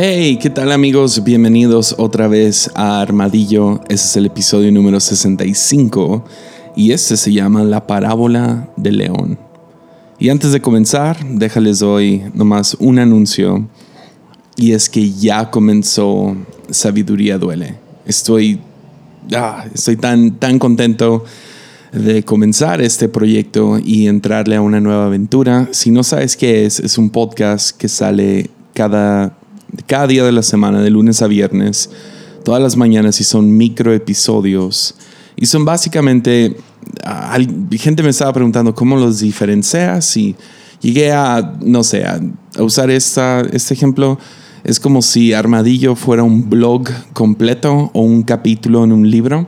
Hey, ¿qué tal amigos? Bienvenidos otra vez a Armadillo. Este es el episodio número 65 y este se llama La parábola del león. Y antes de comenzar, déjales hoy nomás un anuncio y es que ya comenzó Sabiduría Duele. Estoy, ah, estoy tan, tan contento de comenzar este proyecto y entrarle a una nueva aventura. Si no sabes qué es, es un podcast que sale cada cada día de la semana, de lunes a viernes, todas las mañanas y son micro episodios. Y son básicamente, gente me estaba preguntando cómo los diferencias y llegué a, no sé, a, usar esta, este ejemplo. Es como si Armadillo fuera un blog completo o un capítulo en un libro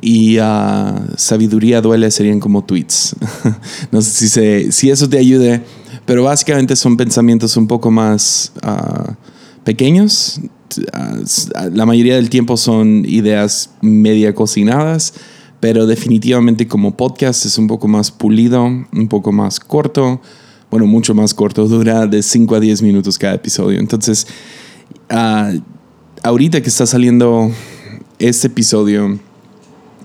y uh, Sabiduría Duele serían como tweets. no sé si, se, si eso te ayude, pero básicamente son pensamientos un poco más... Uh, pequeños. La mayoría del tiempo son ideas media cocinadas, pero definitivamente como podcast es un poco más pulido, un poco más corto. Bueno, mucho más corto, dura de 5 a 10 minutos cada episodio. Entonces, ah, ahorita que está saliendo este episodio,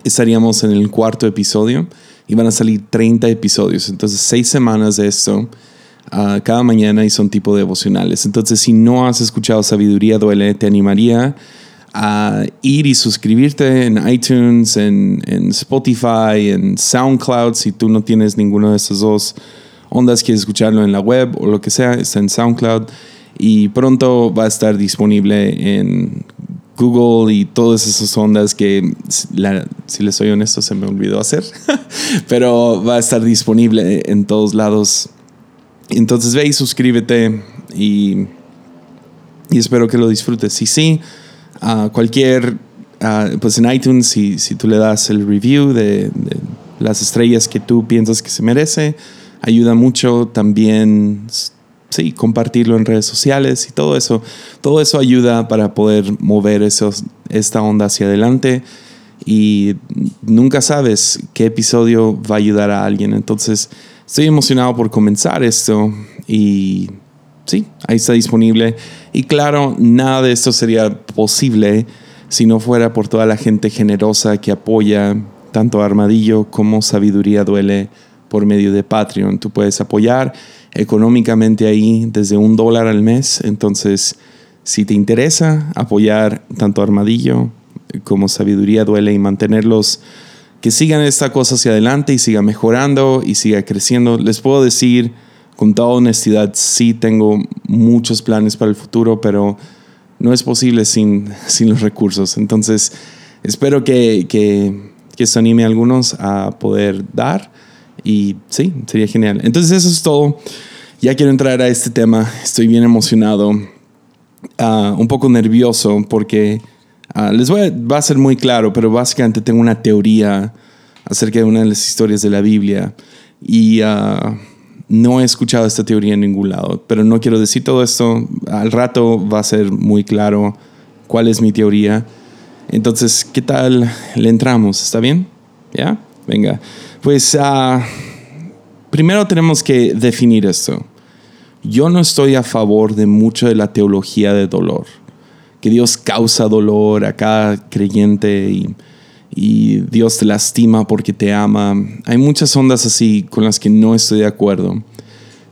estaríamos en el cuarto episodio y van a salir 30 episodios. Entonces, 6 semanas de esto cada mañana y son tipo devocionales. Entonces, si no has escuchado Sabiduría Duele, te animaría a ir y suscribirte en iTunes, en, Spotify, en SoundCloud. Si tú no tienes ninguno de esas dos ondas, quieres escucharlo en la web o lo que sea, está en SoundCloud. Y pronto va a estar disponible en Google y todas esas ondas que, si les soy honesto, se me olvidó hacer. Pero va a estar disponible en todos lados entonces ve y suscríbete y, y espero que lo disfrutes. Si sí, a cualquier, pues en iTunes, si, si, tú le das el review de, las estrellas que tú piensas que se merece, ayuda mucho también. Sí, compartirlo en redes sociales y todo eso. Todo eso ayuda para poder mover esos, esta onda hacia adelante y nunca sabes qué episodio va a ayudar a alguien. Entonces, Estoy emocionado por comenzar esto y sí, ahí está disponible. Y claro, nada de esto sería posible si no fuera por toda la gente generosa que apoya tanto Armadillo como Sabiduría Duele por medio de Patreon. Tú puedes apoyar económicamente ahí desde un dólar al mes. Entonces, si te interesa apoyar tanto Armadillo como Sabiduría Duele y mantenerlos que sigan esta cosa hacia adelante y siga mejorando y siga creciendo. Les puedo decir con toda honestidad, sí tengo muchos planes para el futuro, pero no es posible sin, sin los recursos. Entonces, espero que, que, que eso anime a algunos a poder dar y sí, sería genial. Entonces, eso es todo. Ya quiero entrar a este tema. Estoy bien emocionado, uh, un poco nervioso porque Ah, les voy a, ser muy claro, pero básicamente tengo una teoría acerca de una de las historias de la Biblia y uh, no he escuchado esta teoría en ningún lado, pero no quiero decir todo esto. Al rato va a ser muy claro cuál es mi teoría. Entonces, ¿qué tal le entramos? ¿Está bien? ¿Ya? Venga. Pues uh, primero tenemos que definir esto. Yo no estoy a favor de mucho de la teología de dolor que Dios causa dolor a cada creyente y, Dios te lastima porque te ama. Hay muchas ondas así con las que no estoy de acuerdo.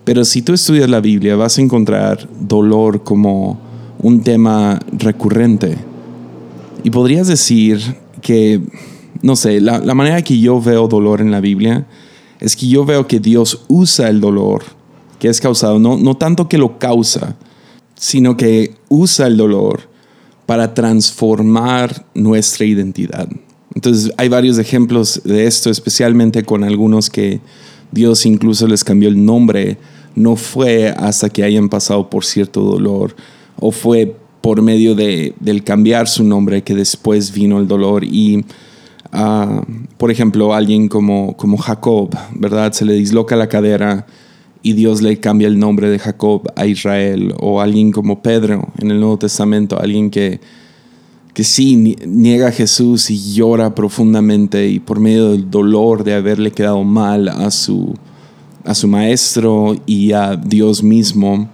Pero si tú estudias la Biblia vas a encontrar dolor como un tema recurrente. Y podrías decir que, no sé, la, manera que yo veo dolor en la Biblia es que yo veo que Dios usa el dolor que es causado, no, no tanto que lo causa, sino que usa el dolor para transformar nuestra identidad. Entonces hay varios ejemplos de esto, especialmente con algunos que Dios incluso les cambió el nombre. No fue hasta que hayan pasado por cierto dolor o fue por medio de, del cambiar su nombre que después vino el dolor. Y, ah, por ejemplo, alguien como, como Jacob, ¿verdad? Se le disloca la cadera y Dios le cambia el nombre de Jacob a Israel, o alguien como Pedro en el Nuevo Testamento, alguien que, que sí niega a Jesús y llora profundamente y por medio del dolor de haberle quedado mal a su, a su maestro y a Dios mismo,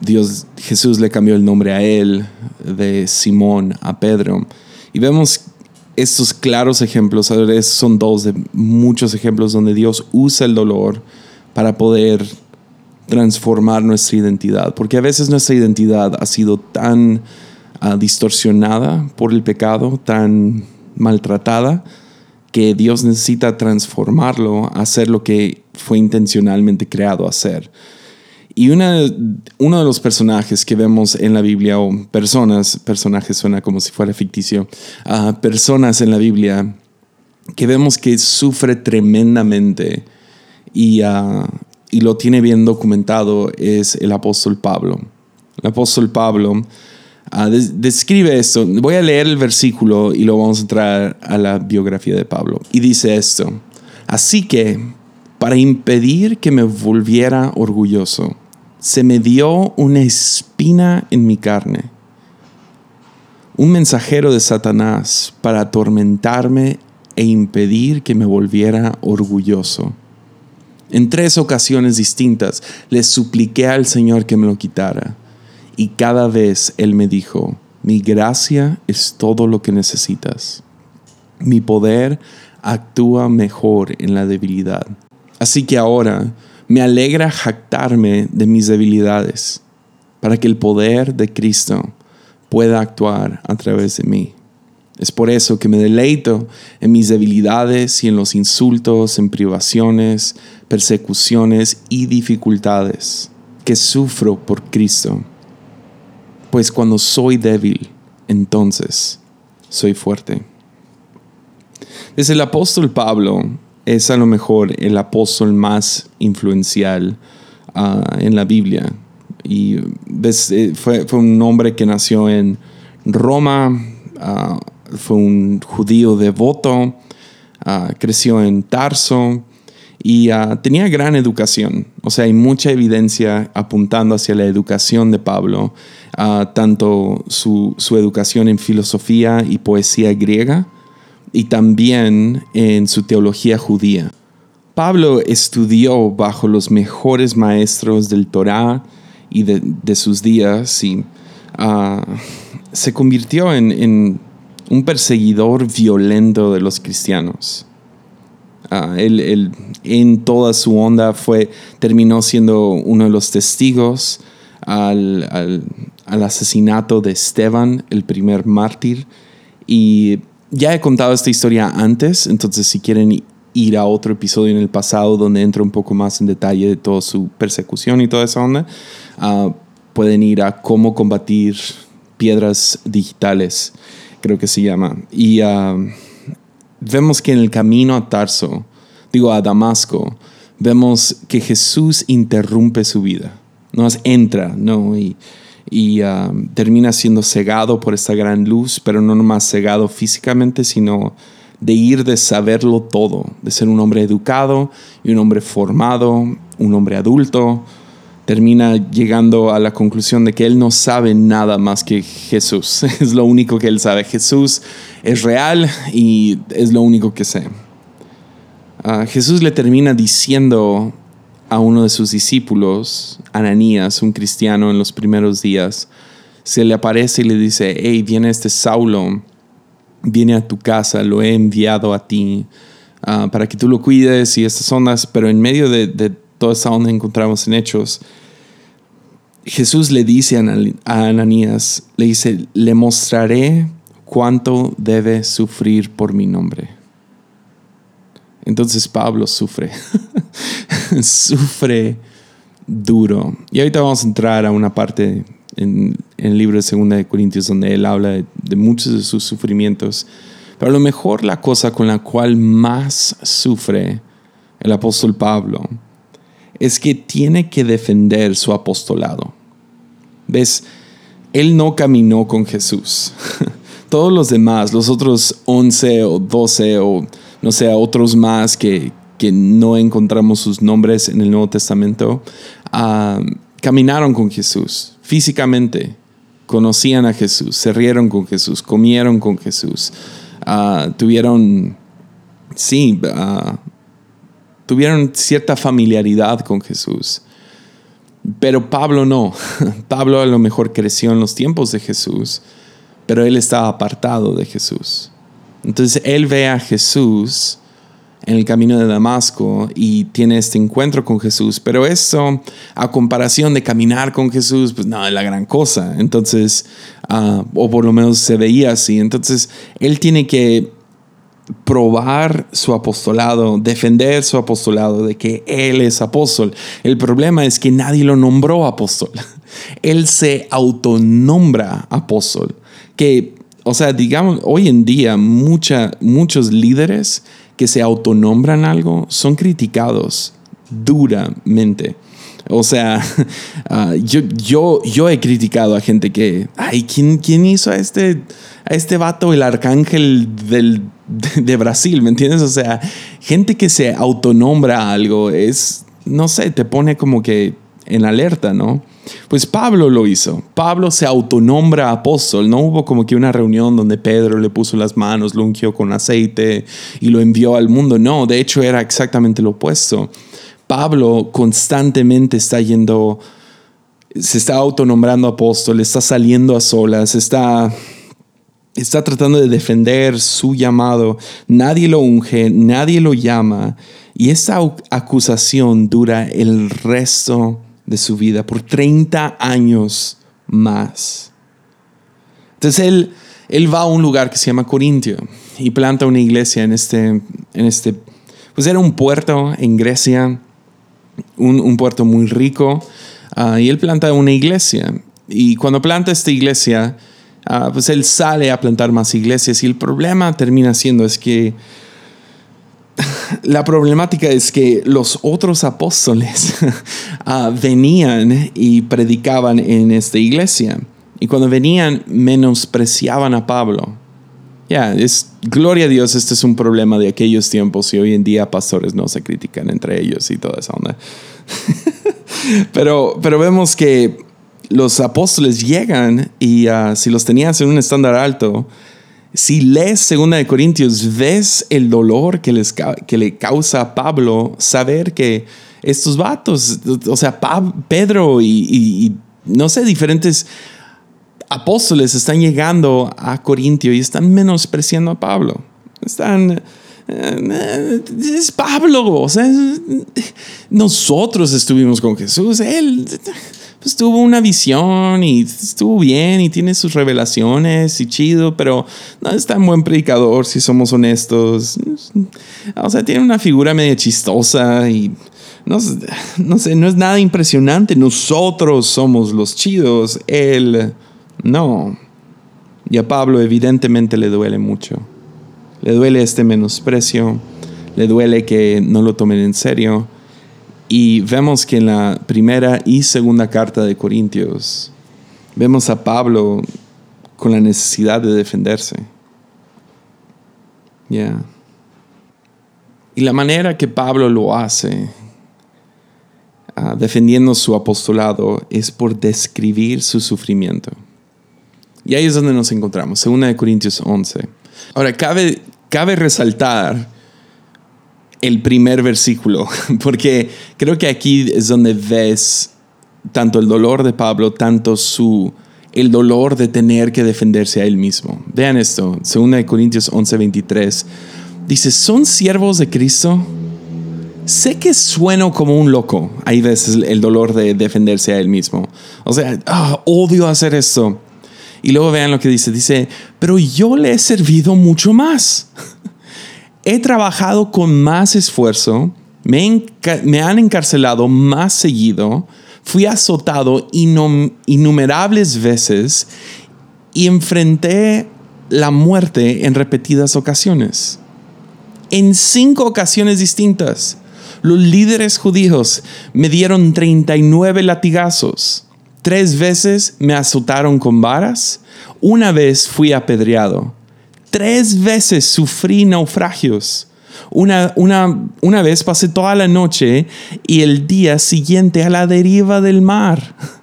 Dios, Jesús le cambió el nombre a él, de Simón a Pedro. Y vemos estos claros ejemplos, son dos de muchos ejemplos donde Dios usa el dolor para poder transformar nuestra identidad, porque a veces nuestra identidad ha sido tan ah, distorsionada por el pecado, tan maltratada, que Dios necesita transformarlo a hacer lo que fue intencionalmente creado hacer. Y una, uno de los personajes que vemos en la Biblia, o personas, personajes suena como si fuera ficticio, uh, personas en la Biblia que vemos que sufre tremendamente y, uh, y lo tiene bien documentado es el apóstol Pablo. El apóstol Pablo uh, describe esto. Voy a leer el versículo y lo vamos a entrar a la biografía de Pablo. Y dice esto. Así que, para impedir que me volviera orgulloso, se me dio una espina en mi carne, un mensajero de Satanás para atormentarme e impedir que me volviera orgulloso. En tres ocasiones distintas le supliqué al Señor que me lo quitara, y cada vez Él me dijo, mi gracia es todo lo que necesitas. Mi poder actúa mejor en la debilidad. Así que ahora, me alegra jactarme de mis debilidades, para que el poder de Cristo pueda actuar a través de mí. Es por eso que me deleito en mis debilidades y en los insultos, en privaciones, persecuciones y dificultades que sufro por Cristo. Pues cuando soy débil, entonces soy fuerte. Desde el apóstol Pablo es a lo mejor el apóstol más influencial ah, en la Biblia. Y eh, fue, un hombre que nació en Roma, ah, fue un judío devoto, ah, creció en Tarso y tenía gran educación. O sea, hay mucha evidencia apuntando hacia la educación de Pablo, tanto su, su educación en filosofía y poesía griega, y también en su teología judía. Pablo estudió bajo los mejores maestros del Torá y de, sus días y ah, se convirtió en, un perseguidor violento de los cristianos. Uh, él, en toda su onda fue, terminó siendo uno de los testigos al, al asesinato de Esteban, el primer mártir, y ya he contado esta historia antes, entonces si quieren ir a otro episodio en el pasado donde entro un poco más en detalle de toda su persecución y toda esa onda, ah, pueden ir a cómo combatir piedras digitales, creo que se llama. Y ah, vemos que en el camino a Tarso, digo a Damasco, vemos que Jesús interrumpe su vida, nos entra, ¿no? Y, y um, termina siendo cegado por esta gran luz, pero no nomás cegado físicamente, sino de ir de saberlo todo, de ser un hombre educado y un hombre formado, un hombre adulto, termina llegando a la conclusión de que él no sabe nada más que Jesús. Es lo único que él sabe. Jesús es real y es lo único que sé. Uh, Jesús le termina diciendo a uno de sus discípulos, Ananías, un cristiano en los primeros días, se le aparece y le dice, hey, viene este Saulo, viene a tu casa, lo he enviado a ti ah, para que tú lo cuides y estas ondas, pero en medio de, toda esa onda encontramos en Hechos, Jesús le dice a Ananías, le dice, le mostraré cuánto debe sufrir por mi nombre. Entonces Pablo sufre. sufre duro. Y ahorita vamos a entrar a una parte en, el libro de Segunda de Corintios donde él habla de, muchos de sus sufrimientos. Pero a lo mejor la cosa con la cual más sufre el apóstol Pablo es que tiene que defender su apostolado. ¿Ves? Él no caminó con Jesús. Todos los demás, los otros 11 o 12 o no sé, otros más que, que no encontramos sus nombres en el Nuevo Testamento, ah, caminaron con Jesús físicamente, conocían a Jesús, se rieron con Jesús, comieron con Jesús, ah, tuvieron, sí, ah, tuvieron cierta familiaridad con Jesús. Pero Pablo no. Pablo a lo mejor creció en los tiempos de Jesús, pero él estaba apartado de Jesús. Entonces él ve a Jesús en el camino de Damasco y tiene este encuentro con Jesús, pero eso a comparación de caminar con Jesús, pues no es la gran cosa. Entonces, ah, o por lo menos se veía así. Entonces, él tiene que probar su apostolado, defender su apostolado, de que él es apóstol. El problema es que nadie lo nombró apóstol. Él se autonombra apóstol. Que, o sea, digamos, hoy en día muchos líderes que se autonombran algo son criticados duramente. O sea, ah, yo, yo, yo he criticado a gente que, ay, ¿quién, quién hizo a este, a este vato el arcángel del, de, Brasil? ¿Me entiendes? O sea, gente que se autonombra algo es, no sé, te pone como que en alerta, ¿no? Pues Pablo lo hizo. Pablo se autonombra apóstol. No hubo como que una reunión donde Pedro le puso las manos, lo ungió con aceite y lo envió al mundo. No, de hecho era exactamente lo opuesto. Pablo constantemente está yendo, se está autonombrando apóstol, está saliendo a solas, está, está tratando de defender su llamado. Nadie lo unge, nadie lo llama. Y esa acusación dura el resto de su vida por 30 años más. Entonces él, él va a un lugar que se llama Corintio y planta una iglesia en este, en este pues era un puerto en Grecia, un, puerto muy rico, ah, y él planta una iglesia. Y cuando planta esta iglesia, ah, pues él sale a plantar más iglesias y el problema termina siendo es que la problemática es que los otros apóstoles ah, venían y predicaban en esta iglesia. Y cuando venían, menospreciaban a Pablo. Es gloria a Dios, este es un problema de aquellos tiempos y hoy en día pastores no se critican entre ellos y toda esa onda. pero, pero vemos que los apóstoles llegan y ah, si los tenías en un estándar alto, si lees 2 de Corintios, ves el dolor que, les, que le causa a Pablo saber que estos vatos, o sea, Pedro y, no sé, diferentes apóstoles están llegando a Corintio y están menospreciando a Pablo. Están... Eh, es Pablo, o sea, nosotros estuvimos con Jesús, él pues tuvo una visión y estuvo bien y tiene sus revelaciones y chido, pero no es tan buen predicador si somos honestos. O sea, tiene una figura medio chistosa y no, no sé, no es nada impresionante. Nosotros somos los chidos, él no. Y a Pablo evidentemente le duele mucho. Le duele este menosprecio, le duele que no lo tomen en serio y vemos que en la primera y segunda carta de Corintios, vemos a Pablo con la necesidad de defenderse. Y la manera que Pablo lo hace, ah, defendiendo su apostolado, es por describir su sufrimiento. Y ahí es donde nos encontramos, segunda de Corintios 11. Ahora, cabe, cabe resaltar el primer versículo, porque creo que aquí es donde ves tanto el dolor de Pablo, tanto su el dolor de tener que defenderse a él mismo. Vean esto, 2 Corintios 11:23. Dice, ¿son siervos de Cristo? Sé que sueno como un loco. Ahí ves el dolor de defenderse a él mismo. O sea, ah, odio hacer esto. Y luego vean lo que dice. Dice, pero yo le he servido mucho más. he trabajado con más esfuerzo, me, han encarcelado más seguido, fui azotado innumerables veces y enfrenté la muerte en repetidas ocasiones. En cinco ocasiones distintas, los líderes judíos me dieron 39 latigazos. Tres veces me azotaron con varas. Una vez fui apedreado. Tres veces sufrí naufragios. Una, una, una, vez pasé toda la noche y el día siguiente a la deriva del mar.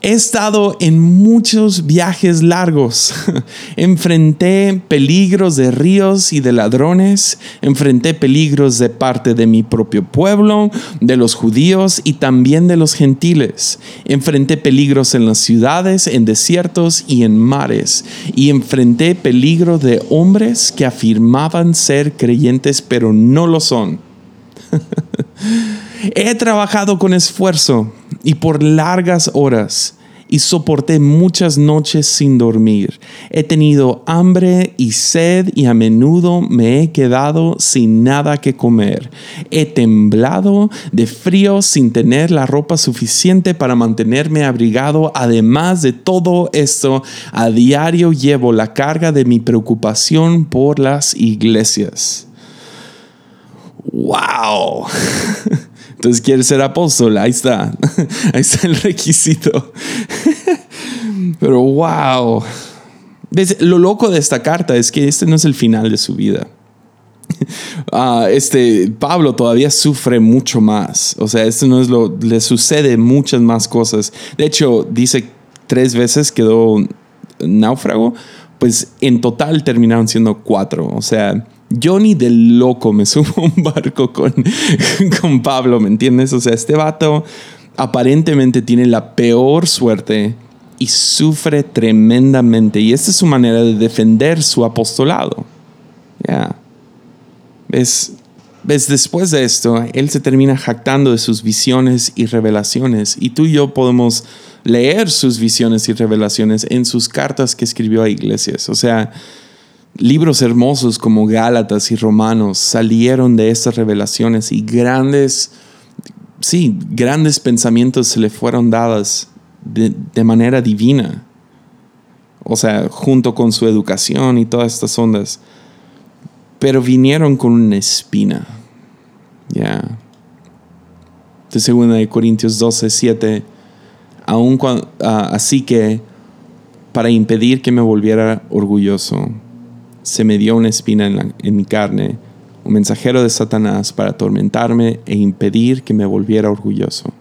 He estado en muchos viajes largos. enfrenté peligros de ríos y de ladrones. Enfrenté peligros de parte de mi propio pueblo, de los judíos y también de los gentiles. Enfrenté peligros en las ciudades, en desiertos y en mares. Y enfrenté peligro de hombres que afirmaban ser creyentes pero no lo son. He trabajado con esfuerzo y por largas horas y soporté muchas noches sin dormir. He tenido hambre y sed y a menudo me he quedado sin nada que comer. He temblado de frío sin tener la ropa suficiente para mantenerme abrigado. Además de todo esto, a diario llevo la carga de mi preocupación por las iglesias. ¡Wow! Entonces quieres ser apóstol, ahí está, ahí está el requisito. Pero wow, lo loco de esta carta es que este no es el final de su vida. Uh, este Pablo todavía sufre mucho más. O sea, esto no es lo. Le sucede muchas más cosas. De hecho, dice tres veces quedó náufrago. Pues en total terminaron siendo cuatro. O sea, yo ni de loco me subo a un barco con, con Pablo, ¿me entiendes? O sea, este vato aparentemente tiene la peor suerte y sufre tremendamente. Y esta es su manera de defender su apostolado. Ya. ¿Ves? ¿Ves? Después de esto, él se termina jactando de sus visiones y revelaciones. Y tú y yo podemos leer sus visiones y revelaciones en sus cartas que escribió a iglesias. O sea, Libros hermosos como Gálatas y Romanos salieron de estas revelaciones y grandes, sí, grandes pensamientos se le fueron dadas de, manera divina. O sea, junto con su educación y todas estas ondas. Pero vinieron con una espina. Ya. De segunda de Corintios 12, 7. Aún ah, así que para impedir que me volviera orgulloso, se me dio una espina en, mi carne, un mensajero de Satanás para atormentarme e impedir que me volviera orgulloso.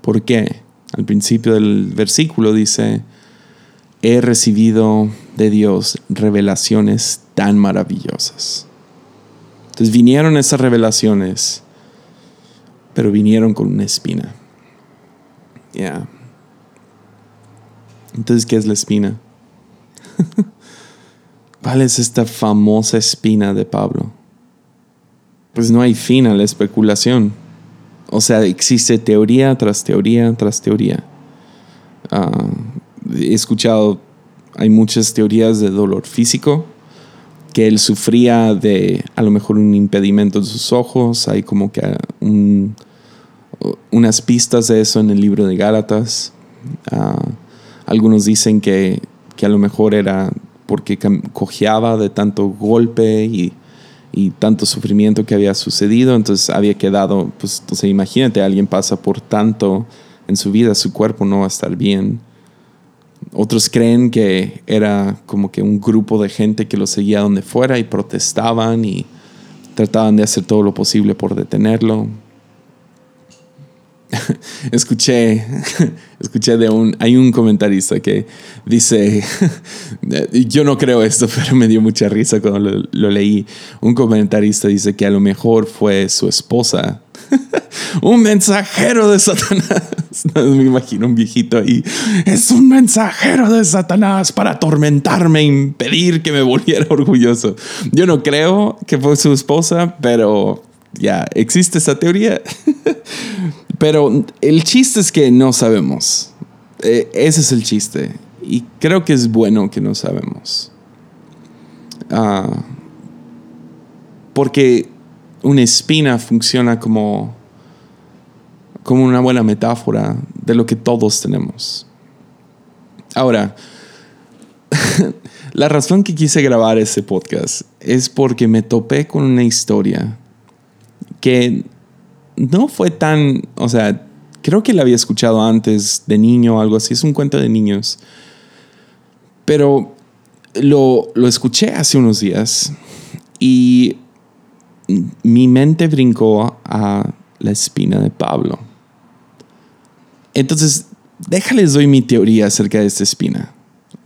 ¿Por qué? Al principio del versículo dice, he recibido de Dios revelaciones tan maravillosas. Entonces vinieron esas revelaciones, pero vinieron con una espina. Ya. Entonces, ¿qué es la espina? ¿Cuál es esta famosa espina de Pablo? Pues no hay fin a la especulación. O sea, existe teoría tras teoría tras teoría. Ah, he escuchado, hay muchas teorías de dolor físico, que él sufría de a lo mejor un impedimento de sus ojos, hay como que unas pistas de eso en el libro de Gálatas. Ah, algunos dicen que, que a lo mejor era porque cojeaba de tanto golpe y, tanto sufrimiento que había sucedido, entonces había quedado, pues, entonces imagínate, alguien pasa por tanto en su vida, su cuerpo no va a estar bien. Otros creen que era como que un grupo de gente que lo seguía donde fuera y protestaban y trataban de hacer todo lo posible por detenerlo. escuché, escuché de un, hay un comentarista que dice, yo no creo esto, pero me dio mucha risa cuando lo, leí. Un comentarista dice que a lo mejor fue su esposa, un mensajero de Satanás. me imagino un viejito ahí, es un mensajero de Satanás para atormentarme, impedir que me volviera orgulloso. Yo no creo que fue su esposa, pero ya existe esa teoría. Pero el chiste es que no sabemos. Eh, ese es el chiste. Y creo que es bueno que no sabemos. Ah, porque una espina funciona como, como una buena metáfora de lo que todos tenemos. Ahora, la razón que quise grabar ese podcast es porque me topé con una historia que no fue tan, o sea, creo que la había escuchado antes de niño o algo así, es un cuento de niños. Pero lo, lo escuché hace unos días y mi mente brincó a la espina de Pablo. Entonces déjales doy mi teoría acerca de esta espina.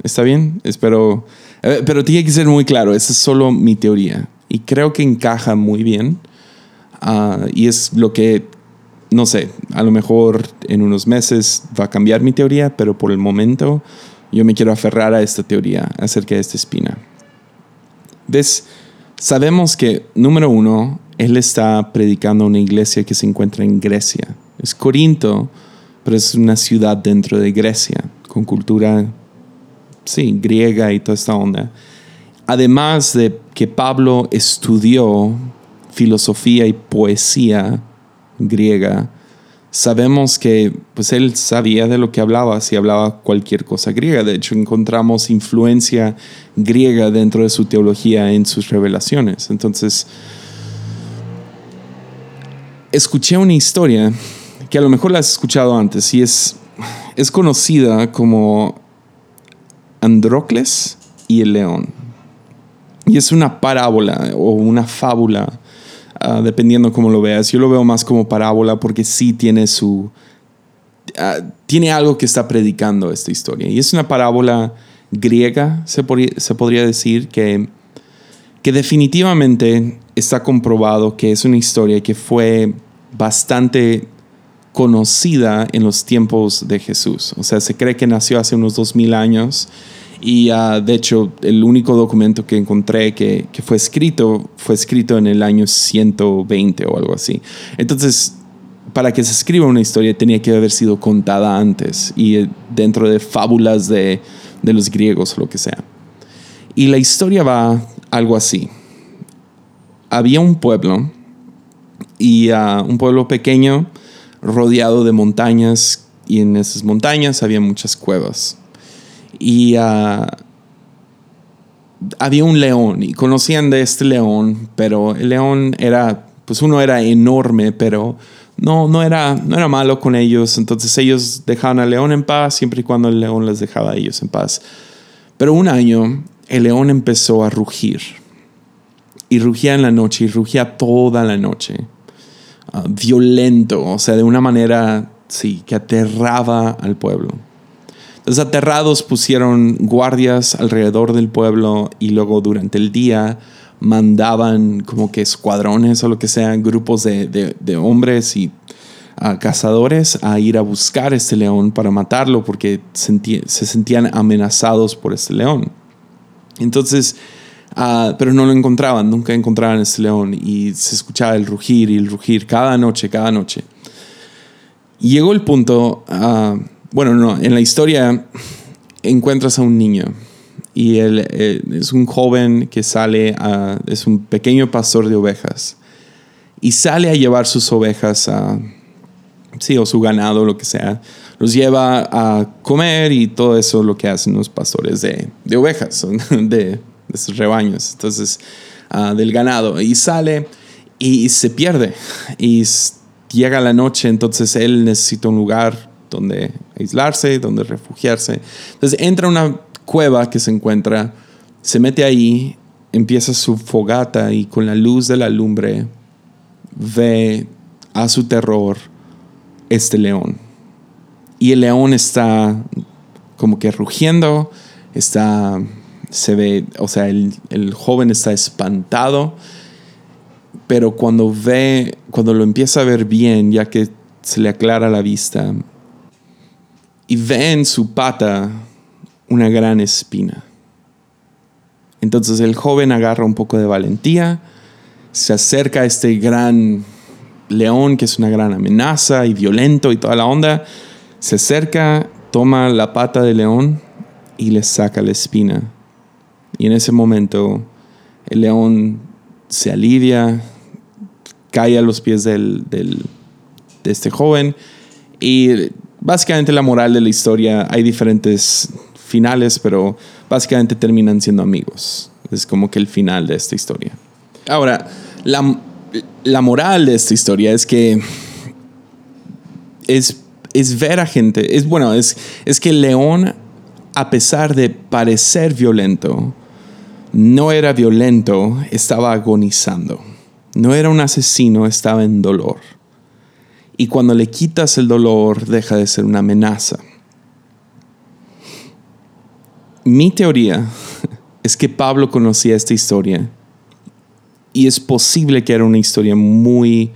¿Está bien? Espero. eh, Pero tiene que ser muy claro, esa es solo mi teoría. Y creo que encaja muy bien. Ah, y es lo que, no sé, a lo mejor en unos meses va a cambiar mi teoría, pero por el momento yo me quiero aferrar a esta teoría acerca de esta espina. ¿Ves? Sabemos que, número uno, él está predicando a una iglesia que se encuentra en Grecia. Es Corinto, pero es una ciudad dentro de Grecia, con cultura, sí, griega y toda esta onda. Además de que Pablo estudió filosofía y poesía griega, sabemos que pues él sabía de lo que hablaba si hablaba cualquier cosa griega. De hecho, encontramos influencia griega dentro de su teología en sus revelaciones. Entonces, escuché una historia que a lo mejor la has escuchado antes y es, es conocida como Androcles y el león. Y es una parábola o una fábula, ah, dependiendo cómo lo veas. Yo lo veo más como parábola porque sí tiene su... ah, tiene algo que está predicando esta historia. Y es una parábola griega, se, podría- decir, que, que definitivamente está comprobado que es una historia que fue bastante conocida en los tiempos de Jesús. O sea, se cree que nació hace unos 2000 años y ah, de hecho el único documento que encontré que, fue escrito fue escrito en el año 120 o algo así. Entonces, para que se escriba una historia tenía que haber sido contada antes y eh, dentro de fábulas de, de los griegos o lo que sea. Y la historia va algo así. Había un pueblo y ah, un pueblo pequeño rodeado de montañas y en esas montañas había muchas cuevas. Y ah, había un león y conocían de este león, pero el león era, pues uno era enorme, pero no, no, era, no era malo con ellos. Entonces ellos dejaban al león en paz siempre y cuando el león les dejaba a ellos en paz. Pero un año el león empezó a rugir. Y rugía en la noche y rugía toda la noche. Ah, violento, o sea, de una manera, sí, que aterraba al pueblo. Entonces, aterrados pusieron guardias alrededor del pueblo y luego durante el día mandaban como que escuadrones o lo que sea, grupos de, de- hombres y ah, cazadores a ir a buscar este león para matarlo porque se sentían amenazados por este león. Entonces, ah, pero no lo encontraban, nunca encontraban este león y se escuchaba el rugir y el rugir cada noche, cada noche. Llegó el punto, ah, bueno, no, en la historia encuentras a un niño y él eh, es un joven que sale, a, es un pequeño pastor de ovejas y sale a llevar sus ovejas a, sí, o su ganado, lo que sea, los lleva a comer y todo eso lo que hacen los pastores de, de ovejas, de, de sus rebaños, entonces, ah, del ganado. Y sale y se pierde. Y llega la noche, entonces él necesita un lugar donde aislarse, donde refugiarse. Entonces entra a una cueva que se encuentra, se mete ahí, empieza su fogata y con la luz de la lumbre ve a su terror este león. Y el león está como que rugiendo, está, se ve, o sea, el, el joven está espantado, pero cuando ve, cuando lo empieza a ver bien, ya que se le aclara la vista, y ve en su pata una gran espina. Entonces el joven agarra un poco de valentía, se acerca a este gran león que es una gran amenaza y violento y toda la onda, se acerca, toma la pata del león y le saca la espina. Y en ese momento el león se alivia, cae a los pies del, del- de este joven y básicamente la moral de la historia, hay diferentes finales, pero básicamente terminan siendo amigos. Es como que el final de esta historia. Ahora, la, la moral de esta historia es que es, es ver a gente, es bueno, es, es que león, a pesar de parecer violento, no era violento, estaba agonizando. No era un asesino, estaba en dolor. Y cuando le quitas el dolor, deja de ser una amenaza. Mi teoría es que Pablo conocía esta historia y es posible que era una historia muy,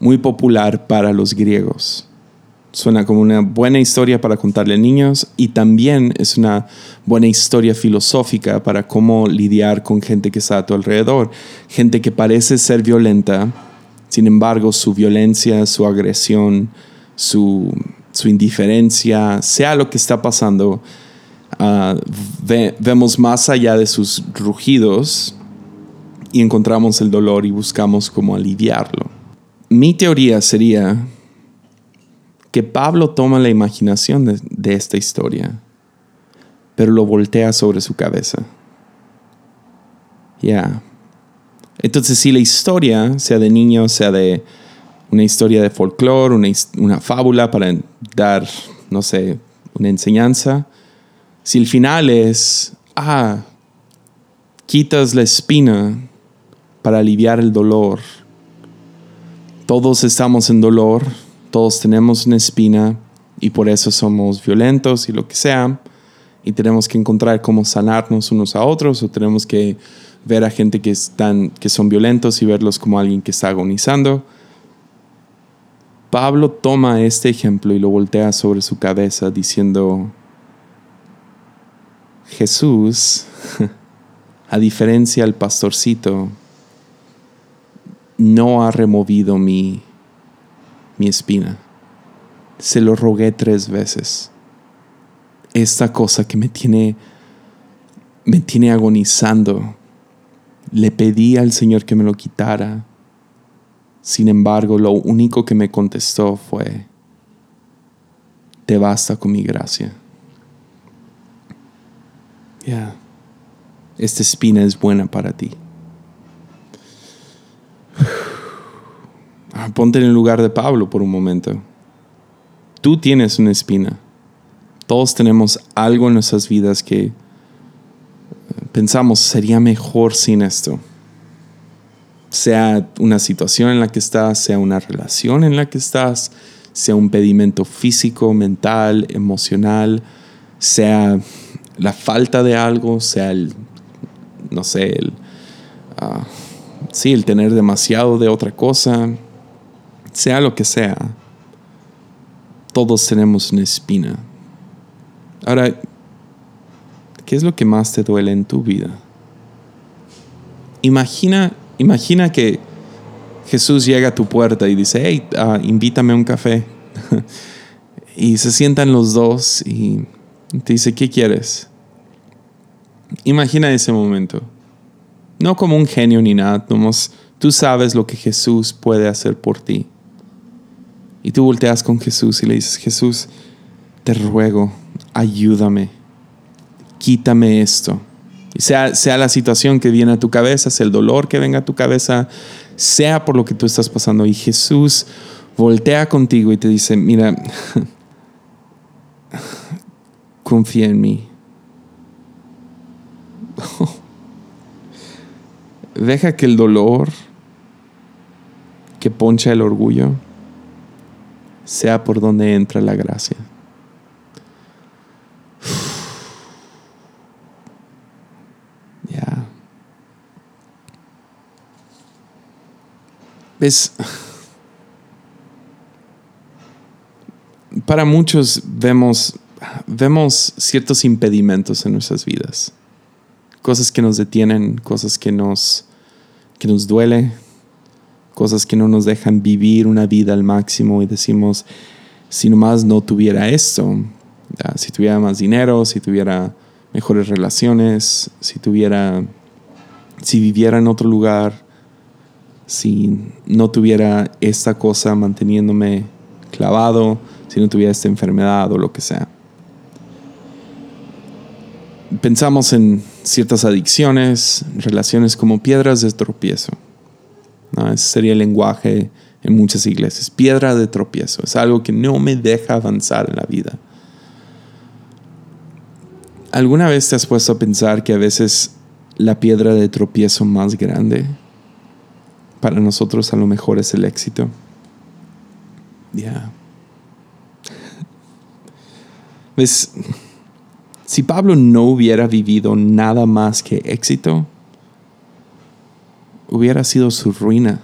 muy popular para los griegos. Suena como una buena historia para contarle a niños y también es una buena historia filosófica para cómo lidiar con gente que está a tu alrededor, gente que parece ser violenta, sin embargo su violencia, su agresión, su, indiferencia, sea lo que está pasando, ah, vemos más allá de sus rugidos y encontramos el dolor y buscamos cómo aliviarlo. Mi teoría sería que Pablo toma la imaginación de, esta historia, pero lo voltea sobre su cabeza. Ya. Entonces, si la historia, sea de niño, sea de una historia de folclore, una, una fábula para dar, no sé, una enseñanza, si el final es, ah, quitas la espina para aliviar el dolor, todos estamos en dolor, todos tenemos una espina y por eso somos violentos y lo que sea. Y tenemos que encontrar cómo sanarnos unos a otros o tenemos que ver a gente que, están, que son violentos y verlos como alguien que está agonizando. Pablo toma este ejemplo y lo voltea sobre su cabeza diciendo, Jesús, a diferencia del pastorcito, no ha removido mi, mi espina. Se lo rogué tres veces. Esta cosa que me tiene, me tiene agonizando. Le pedí al Señor que me lo quitara. Sin embargo, lo único que me contestó fue, te basta con mi gracia. Ya, esta espina es buena para ti. Ah, ponte en el lugar de Pablo por un momento. Tú tienes una espina. Todos tenemos algo en nuestras vidas que pensamos sería mejor sin esto. Sea una situación en la que estás, sea una relación en la que estás, sea un pedimento físico, mental, emocional, sea la falta de algo, sea el, no sé, el, ah, sí, el tener demasiado de otra cosa, sea lo que sea, todos tenemos una espina. Ahora, ¿qué es lo que más te duele en tu vida? Imagina, imagina que Jesús llega a tu puerta y dice, hey, uh, invítame a un café. y se sientan los dos y te dice, ¿qué quieres? Imagina ese momento. No como un genio ni nada, tú sabes lo que Jesús puede hacer por ti. Y tú volteas con Jesús y le dices, Jesús, te ruego, ayúdame, quítame esto. Sea, sea la situación que viene a tu cabeza, sea el dolor que venga a tu cabeza, sea por lo que tú estás pasando. Y Jesús voltea contigo y te dice, mira, confía en mí. Deja que el dolor que poncha el orgullo sea por donde entra la gracia. Ya. ¿Ves? Para muchos vemos, vemos ciertos impedimentos en nuestras vidas. Cosas que nos detienen, cosas que nos, que nos duele, cosas que no nos dejan vivir una vida al máximo y decimos, si nomás no tuviera esto, si tuviera más dinero, si tuviera mejores relaciones, si tuviera, si viviera en otro lugar, si no tuviera esta cosa manteniéndome clavado, si no tuviera esta enfermedad o lo que sea. Pensamos en ciertas adicciones, relaciones como piedras de tropiezo. Ese sería el lenguaje en muchas iglesias. Piedra de tropiezo. Es algo que no me deja avanzar en la vida. ¿Alguna vez te has puesto a pensar que a veces la piedra de tropiezo más grande para nosotros a lo mejor es el éxito? Ya. ¿Ves? Si Pablo no hubiera vivido nada más que éxito, hubiera sido su ruina.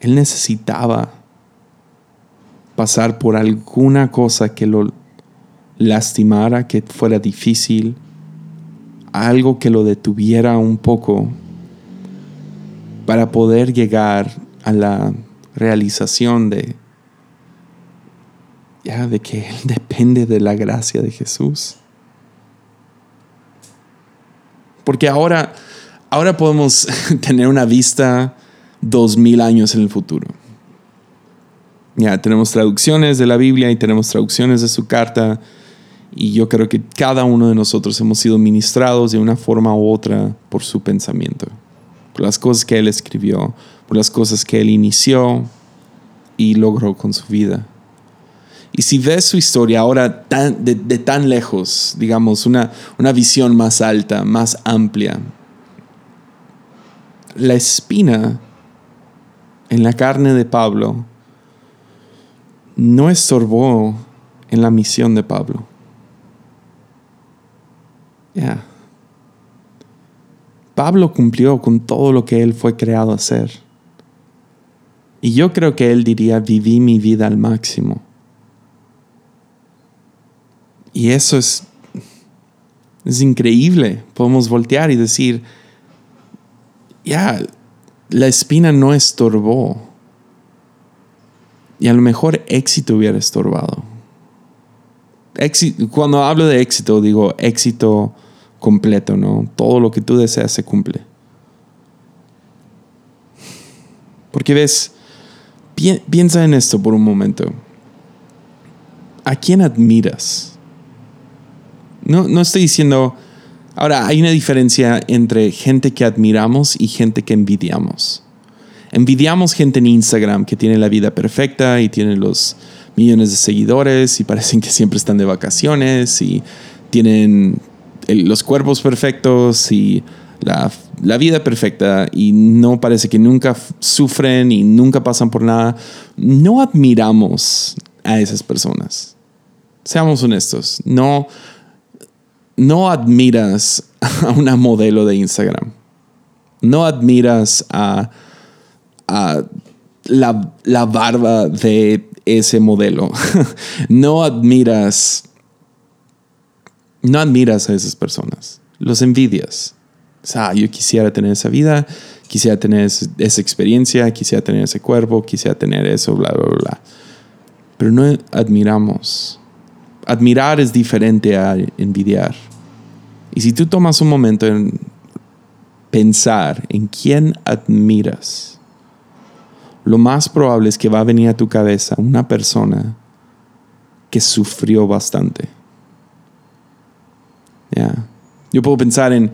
Él necesitaba pasar por alguna cosa que lo lastimara, que fuera difícil, algo que lo detuviera un poco para poder llegar a la realización de ya de que él depende de la gracia de Jesús. Porque ahora ahora podemos tener una vista dos mil años en el futuro. Ya tenemos traducciones de la Biblia y tenemos traducciones de su carta y yo creo que cada uno de nosotros hemos sido ministrados de una forma u otra por su pensamiento, por las cosas que él escribió, por las cosas que él inició y logró con su vida. Y si ves su historia ahora de, tan lejos, digamos, una, una visión más alta, más amplia, la espina en la carne de Pablo no estorbó en la misión de Pablo. Pablo cumplió con todo lo que él fue creado a hacer. Y yo creo que él diría, viví mi vida al máximo. Y eso es, es increíble. Podemos voltear y decir, ya, la espina no estorbó. Y a lo mejor éxito hubiera estorbado. cuando hablo de éxito, digo éxito completo, ¿no? Todo lo que tú deseas se cumple. Porque ves, piensa en esto por un momento. ¿A quién admiras? No, no estoy diciendo... Ahora, hay una diferencia entre gente que admiramos y gente que envidiamos. Envidiamos gente en Instagram que tiene la vida perfecta y tiene los millones de seguidores y parecen que siempre están de vacaciones y tienen los cuerpos perfectos y la, la, vida perfecta y no parece que nunca sufren y nunca pasan por nada, no admiramos a esas personas. Seamos honestos, no, no admiras a una modelo de Instagram. No admiras a, a la, la barba de ese modelo. no admiras no admiras a esas personas, los envidias. O sea, yo quisiera tener esa vida, quisiera tener esa experiencia, quisiera tener ese cuerpo, quisiera tener eso, bla, bla, bla. Pero no admiramos. Admirar es diferente a envidiar. Y si tú tomas un momento en pensar en quién admiras, lo más probable es que va a venir a tu cabeza una persona que sufrió bastante yo puedo pensar en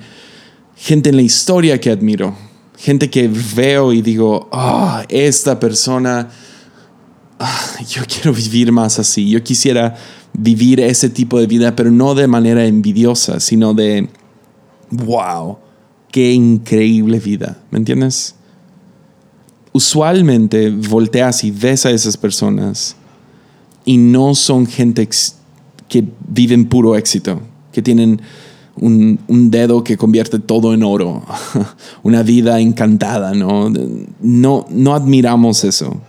gente en la historia que admiro, gente que veo y digo, ah, esta persona, ah, yo quiero vivir más así, yo quisiera vivir ese tipo de vida, pero no de manera envidiosa, sino de, wow, qué increíble vida, ¿me entiendes? Usualmente volteas y ves a esas personas y no son gente que viven puro éxito que tienen un, dedo que convierte todo en oro, una vida encantada, ¿no? ¿no? No admiramos eso.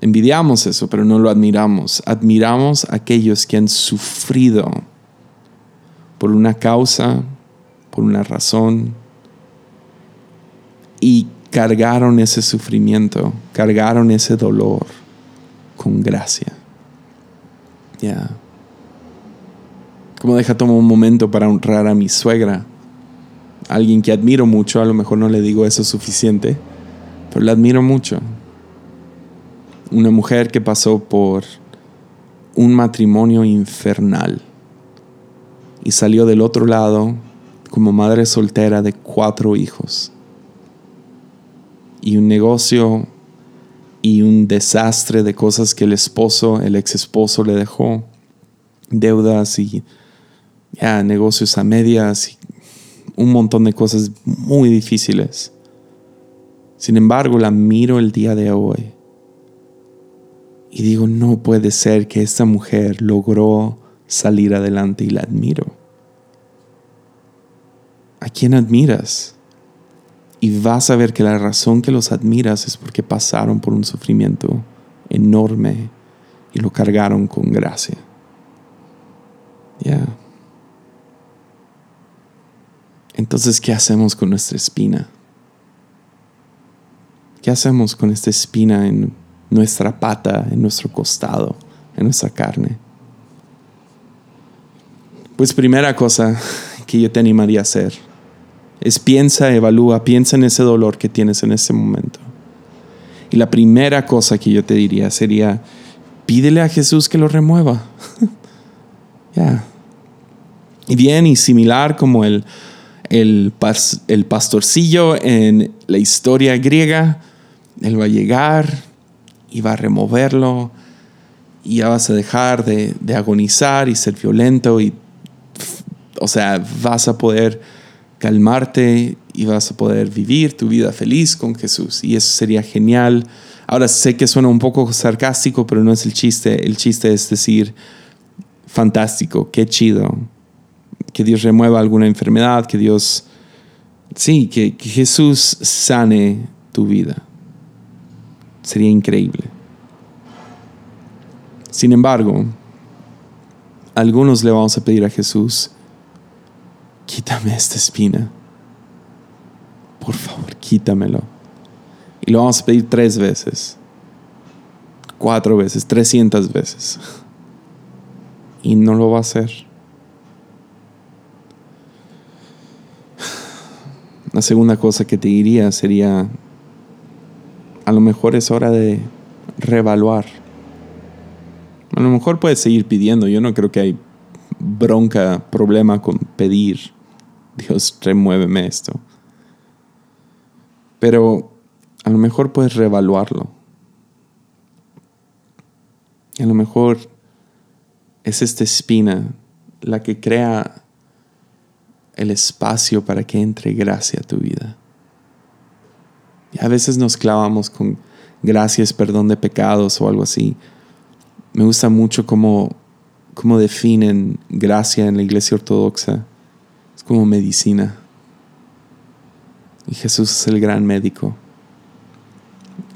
Envidiamos eso, pero no lo admiramos. Admiramos a aquellos que han sufrido por una causa, por una razón, y cargaron ese sufrimiento, cargaron ese dolor con gracia. Ya. Como deja tomar un momento para honrar a mi suegra, alguien que admiro mucho, a lo mejor no le digo eso suficiente, pero la admiro mucho. Una mujer que pasó por un matrimonio infernal y salió del otro lado como madre soltera de cuatro hijos y un negocio y un desastre de cosas que el esposo, el ex esposo le dejó, deudas y ya negocios a medias y un montón de cosas muy difíciles. Sin embargo, la miro el día de hoy y digo, no puede ser que esta mujer logró salir adelante y la admiro. ¿A quién admiras? Y vas a ver que la razón que los admiras es porque pasaron por un sufrimiento enorme y lo cargaron con gracia. Ya. Entonces, ¿qué hacemos con nuestra espina? ¿Qué hacemos con esta espina en nuestra pata, en nuestro costado, en nuestra carne? Pues primera cosa que yo te animaría a hacer es piensa, evalúa, piensa en ese dolor que tienes en ese momento. Y la primera cosa que yo te diría sería, pídele a Jesús que lo remueva. ya. Y bien, y similar como el, el, el pastorcillo en la historia griega, él va a llegar y va a removerlo y ya vas a dejar de, de agonizar y ser violento y, o sea, vas a poder calmarte y vas a poder vivir tu vida feliz con Jesús. Y eso sería genial. Ahora sé que suena un poco sarcástico, pero no es el chiste. El chiste es decir, fantástico, qué chido. Que Dios remueva alguna enfermedad, que Dios, sí, que, Jesús sane tu vida. Sería increíble. Sin embargo, algunos le vamos a pedir a Jesús, quítame esta espina. Por favor, quítamelo. Y lo vamos a pedir tres veces, cuatro veces, trescientas veces. Y no lo va a hacer. La segunda cosa que te diría sería, a lo mejor es hora de reevaluar. A lo mejor puedes seguir pidiendo. Yo no creo que hay bronca, problema con pedir. Dios, remuéveme esto. Pero a lo mejor puedes reevaluarlo. A lo mejor es esta espina la que crea el espacio para que entre gracia a tu vida. Y a veces nos clavamos con gracias, perdón de pecados o algo así. Me gusta mucho cómo, cómo definen gracia en la iglesia ortodoxa. Es como medicina. Y Jesús es el gran médico,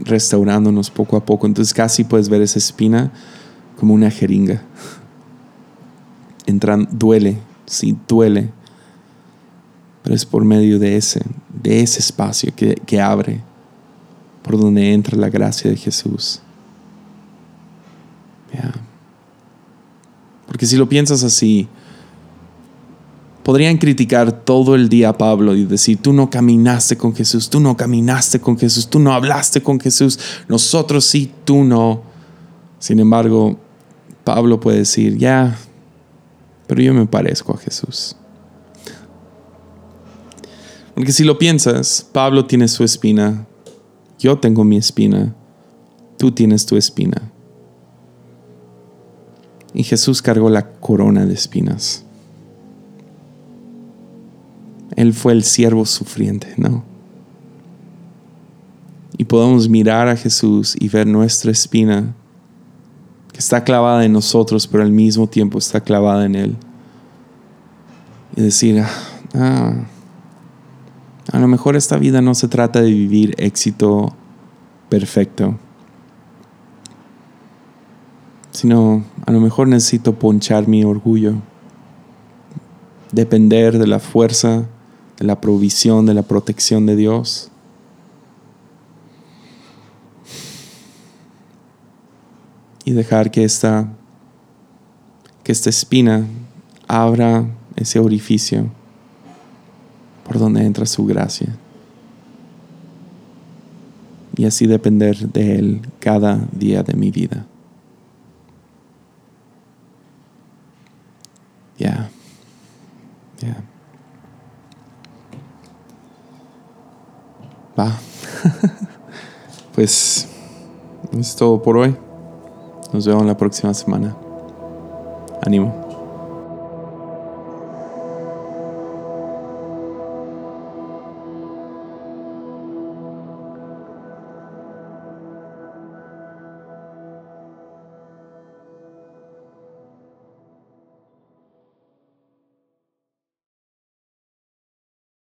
restaurándonos poco a poco. Entonces casi puedes ver esa espina como una jeringa. Entran, duele, sí, duele. Pero es por medio de ese, de ese espacio que, que abre, por donde entra la gracia de Jesús. Porque si lo piensas así, podrían criticar todo el día a Pablo y decir, tú no caminaste con Jesús, tú no caminaste con Jesús, tú no hablaste con Jesús, nosotros sí, tú no. Sin embargo, Pablo puede decir, ya, pero yo me parezco a Jesús. Porque si lo piensas, Pablo tiene su espina, yo tengo mi espina, tú tienes tu espina. Y Jesús cargó la corona de espinas. Él fue el siervo sufriente, ¿no? Y podemos mirar a Jesús y ver nuestra espina que está clavada en nosotros, pero al mismo tiempo está clavada en Él. Y decir, ah, a lo mejor esta vida no se trata de vivir éxito perfecto sino a lo mejor necesito ponchar mi orgullo, depender de la fuerza, de la provisión, de la protección de Dios. Y dejar que esta, que esta espina abra ese orificio por donde entra su gracia. Y así depender de Él cada día de mi vida. Ya. Ya. Va. pues es todo por hoy. Nos vemos la próxima semana. Ánimo.